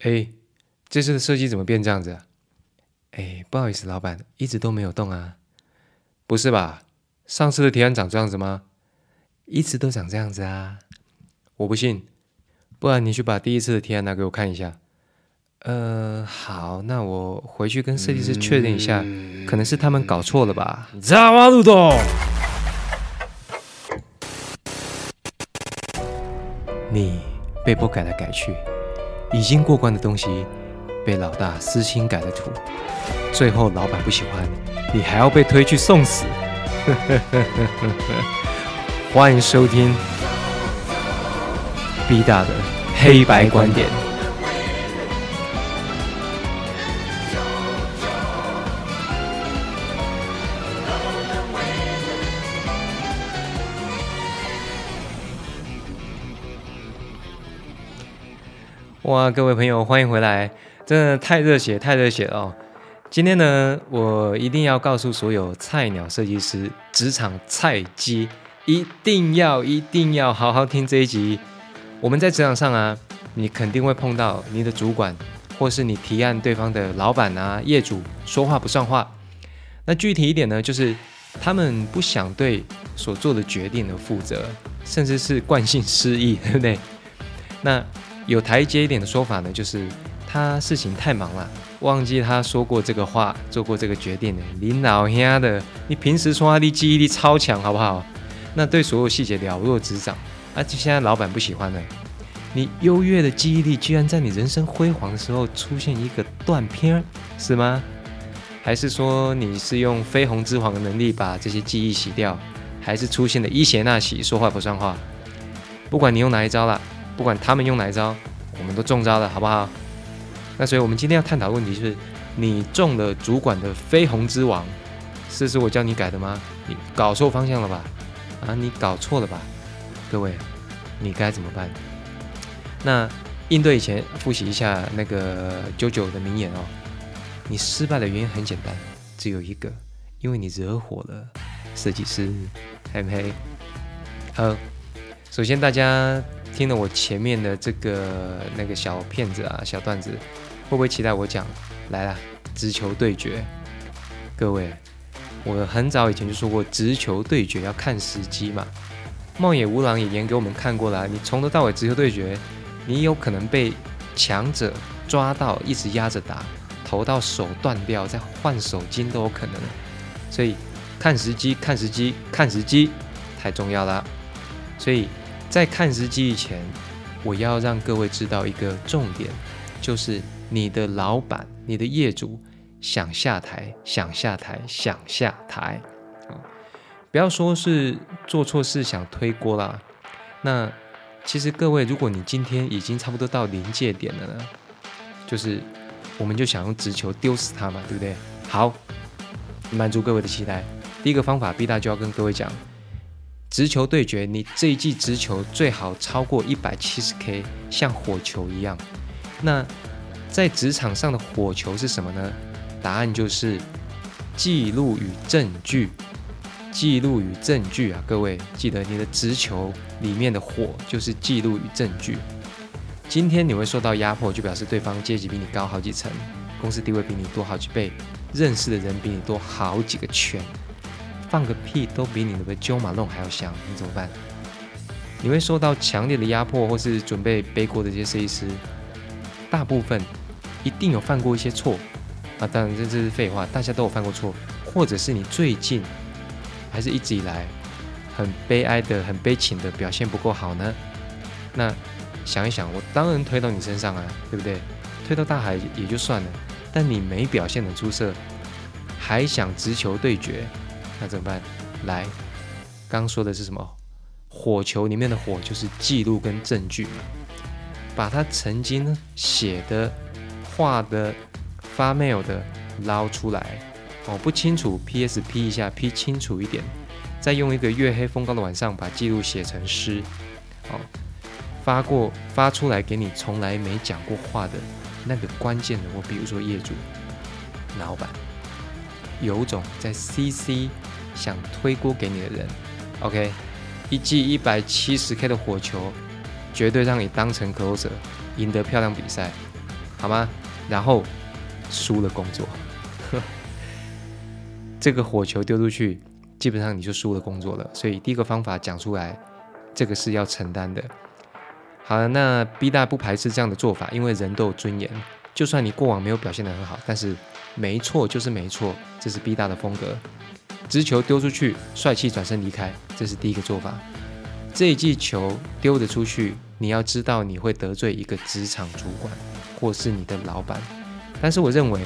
哎，这次的设计怎么变这样子？哎，不好意思，老板，一直都没有动啊。不是吧？上次的提案长这样子吗？一直都长这样子啊。我不信，不然你去把第一次的提案拿给我看一下。呃，好，那我回去跟设计师确认一下，可能是他们搞错了吧。扎瓦路东，你被迫改来改去，已经过关的东西被老大私心改了图，最后老板不喜欢，你还要被推去送死。欢迎收听 B 大的黑白观点。哇，各位朋友，欢迎回来！真的太热血，太热血了！今天呢，我一定要告诉所有菜鸟设计师、职场菜鸡，一定要、一定要好好听这一集。我们在职场上啊，你肯定会碰到你的主管，或是你提案对方的老板啊、业主说话不算话。那具体一点呢，就是他们不想对所做的决定而负责，甚至是惯性失忆，对不对？那有台阶一点的说法呢，就是他事情太忙了，忘记他说过这个话，做过这个决定。你老兄的，你平时说话的记忆力超强，好不好？那对所有细节了若指掌，而且现在老板不喜欢呢。你优越的记忆力，居然在你人生辉煌的时候出现一个断片，是吗？还是说你是用绯红之皇的能力把这些记忆洗掉？还是出现了伊邪那喜，说话不算话？不管你用哪一招了。不管他们用哪一招，我们都中招了，好不好？那所以，我们今天要探讨的问题是：你中了主管的绯红之王，这是我教你改的吗？你搞错方向了吧？啊，你搞错了吧？各位，你该怎么办？那应对以前，复习一下那个九九的名言哦。你失败的原因很简单，只有一个，因为你惹火了设计师，黑不黑？好，首先大家。听了我前面的这个那个小片子啊，小段子，会不会期待我讲来了？直球对决，各位，我很早以前就说过，直球对决要看时机嘛。茂野无郎也演给我们看过了，你从头到尾直球对决，你有可能被强者抓到，一直压着打，投到手断掉，再换手筋都有可能。所以看时机，看时机，看时机，太重要了。所以。在看时机以前，我要让各位知道一个重点，就是你的老板、你的业主想下台、想下台、想下台啊！不要说是做错事想推锅啦。那其实各位，如果你今天已经差不多到临界点了呢，就是我们就想用直球丢死他嘛，对不对？好，满足各位的期待。第一个方法，B 大就要跟各位讲。直球对决，你这一季直球最好超过一百七十 K，像火球一样。那在职场上的火球是什么呢？答案就是记录与证据。记录与证据啊，各位记得你的直球里面的火就是记录与证据。今天你会受到压迫，就表示对方阶级比你高好几层，公司地位比你多好几倍，认识的人比你多好几个圈。放个屁都比你的揪马弄还要香，你怎么办？你会受到强烈的压迫，或是准备背锅的这些设计师，大部分一定有犯过一些错啊。当然这这是废话，大家都有犯过错，或者是你最近还是一直以来很悲哀的、很悲情的表现不够好呢？那想一想，我当然推到你身上啊，对不对？推到大海也就算了，但你没表现的出色，还想直球对决？那怎么办？来，刚说的是什么？火球里面的火就是记录跟证据，把他曾经写的、画的、发 mail 的捞出来。哦，不清楚，P.S. P 一下，P 清楚一点。再用一个月黑风高的晚上把记录写成诗。哦，发过发出来给你从来没讲过话的那个关键人物，比如说业主、老板。有种在 CC 想推锅给你的人，OK，一记一百七十 K 的火球，绝对让你当成 Closer，赢得漂亮比赛。好吗？然后输了工作，这个火球丢出去，基本上你就输了工作了。所以第一个方法讲出来，这个是要承担的。好了，那 B 大不排斥这样的做法，因为人都有尊严。就算你过往没有表现得很好，但是没错就是没错，这是 B 大的风格。直球丢出去，帅气转身离开，这是第一个做法。这一记球丢得出去，你要知道你会得罪一个职场主管，或是你的老板。但是我认为，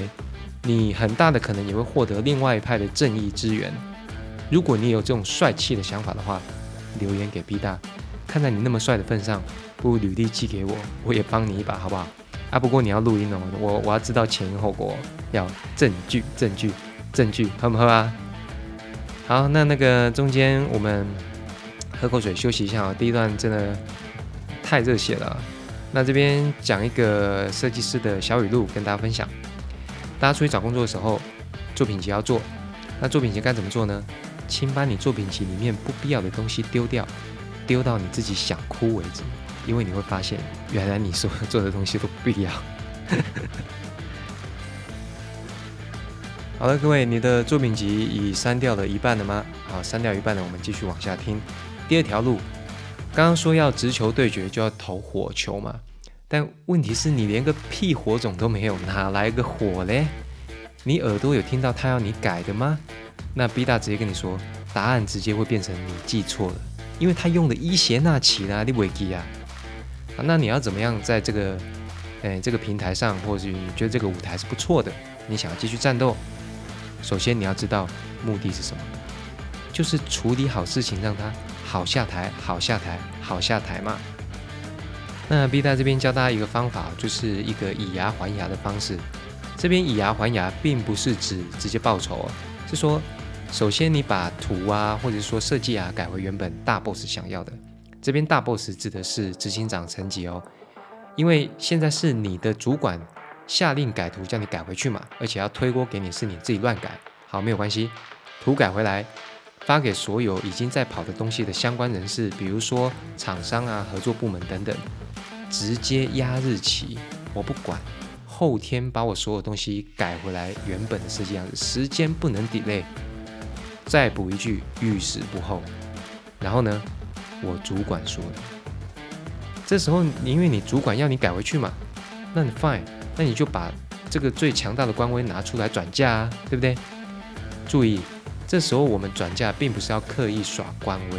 你很大的可能也会获得另外一派的正义支援。如果你有这种帅气的想法的话，留言给 B 大，看在你那么帅的份上，不如履历寄给我，我也帮你一把，好不好？啊，不过你要录音哦，我我要知道前因后果，要证据，证据，证据，喝不喝啊？好，那那个中间我们喝口水休息一下啊。第一段真的太热血了。那这边讲一个设计师的小语录跟大家分享。大家出去找工作的时候，作品集要做。那作品集该怎么做呢？请把你作品集里面不必要的东西丢掉，丢到你自己想哭为止。因为你会发现，原来你所做的东西都不必要。好了，各位，你的作品集已删掉了一半了吗？好，删掉一半了，我们继续往下听。第二条路，刚刚说要直球对决就要投火球嘛，但问题是你连个屁火种都没有，哪来个火嘞？你耳朵有听到他要你改的吗？那 B 大直接跟你说，答案直接会变成你记错了，因为他用的伊邪那岐啦，你未记啊？那你要怎么样在这个，诶这个平台上，或者你觉得这个舞台是不错的，你想要继续战斗？首先你要知道目的是什么，就是处理好事情，让他好下台，好下台，好下台嘛。那 B 大这边教大家一个方法，就是一个以牙还牙的方式。这边以牙还牙，并不是指直接报仇，是说，首先你把图啊，或者说设计啊，改回原本大 boss 想要的。这边大 boss 指的是执行长层级哦，因为现在是你的主管。下令改图，叫你改回去嘛，而且要推锅给你，是你自己乱改。好，没有关系，图改回来，发给所有已经在跑的东西的相关人士，比如说厂商啊、合作部门等等，直接压日期，我不管，后天把我所有东西改回来原本的设计样子，时间不能 delay。再补一句，遇事不候。然后呢，我主管说的，这时候因为你主管要你改回去嘛，那你 fine。那你就把这个最强大的官威拿出来转嫁啊，对不对？注意，这时候我们转嫁并不是要刻意耍官威，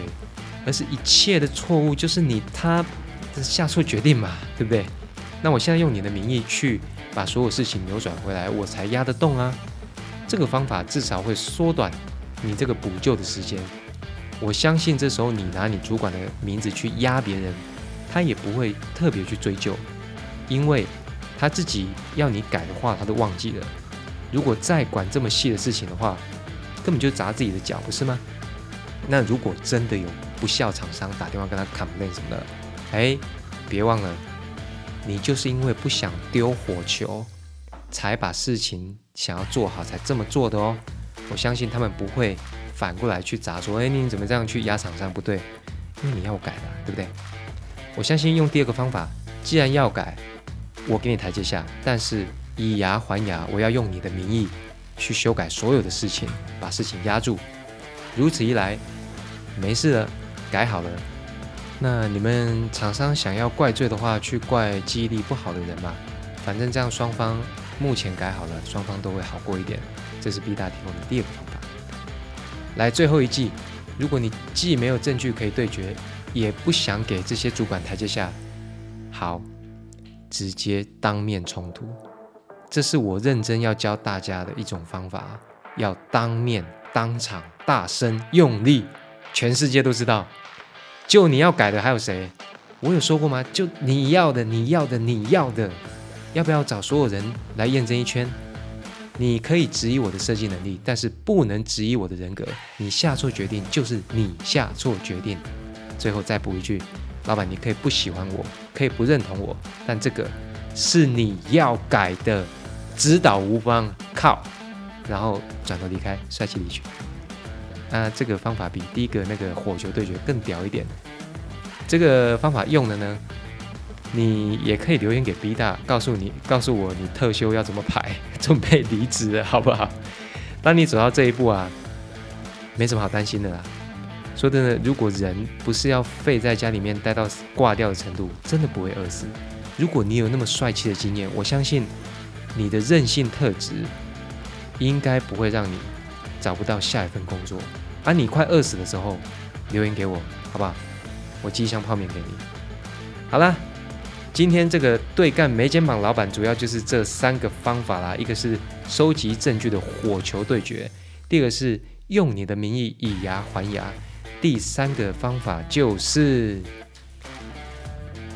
而是一切的错误就是你他下错决定嘛，对不对？那我现在用你的名义去把所有事情扭转回来，我才压得动啊。这个方法至少会缩短你这个补救的时间。我相信这时候你拿你主管的名字去压别人，他也不会特别去追究，因为。他自己要你改的话，他都忘记了。如果再管这么细的事情的话，根本就砸自己的脚，不是吗？那如果真的有不孝厂商打电话跟他 complain 什么的，哎，别忘了，你就是因为不想丢火球，才把事情想要做好才这么做的哦。我相信他们不会反过来去砸说，哎，你怎么这样去压厂商？不对，因为你要改的，对不对？我相信用第二个方法，既然要改。我给你台阶下，但是以牙还牙，我要用你的名义去修改所有的事情，把事情压住。如此一来，没事了，改好了。那你们厂商想要怪罪的话，去怪记忆力不好的人嘛。反正这样双方目前改好了，双方都会好过一点。这是 B 大提供的第二个方法。来，最后一季，如果你既没有证据可以对决，也不想给这些主管台阶下，好。直接当面冲突，这是我认真要教大家的一种方法，要当面、当场、大声、用力，全世界都知道。就你要改的还有谁？我有说过吗？就你要的、你要的、你要的，要不要找所有人来验证一圈？你可以质疑我的设计能力，但是不能质疑我的人格。你下错决定就是你下错决定。最后再补一句。老板，你可以不喜欢我，可以不认同我，但这个是你要改的，指导无方，靠，然后转头离开，帅气离去。那这个方法比第一个那个火球对决更屌一点。这个方法用的呢，你也可以留言给 B 大，告诉你，告诉我你特休要怎么排，准备离职了，好不好？当你走到这一步啊，没什么好担心的啦。说真的，如果人不是要废在家里面待到挂掉的程度，真的不会饿死。如果你有那么帅气的经验，我相信你的任性特质应该不会让你找不到下一份工作。而你快饿死的时候，留言给我，好不好？我寄一箱泡面给你。好啦。今天这个对干没肩膀老板，主要就是这三个方法啦。一个是收集证据的火球对决，第二个是用你的名义以牙还牙，第三个方法就是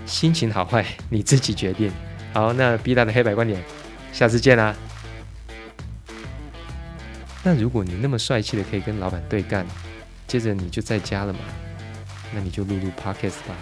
心情好坏你自己决定。好，那 B 大的黑白观点，下次见啦。那如果你那么帅气的可以跟老板对干，接着你就在家了嘛，那你就录录 Podcast 吧。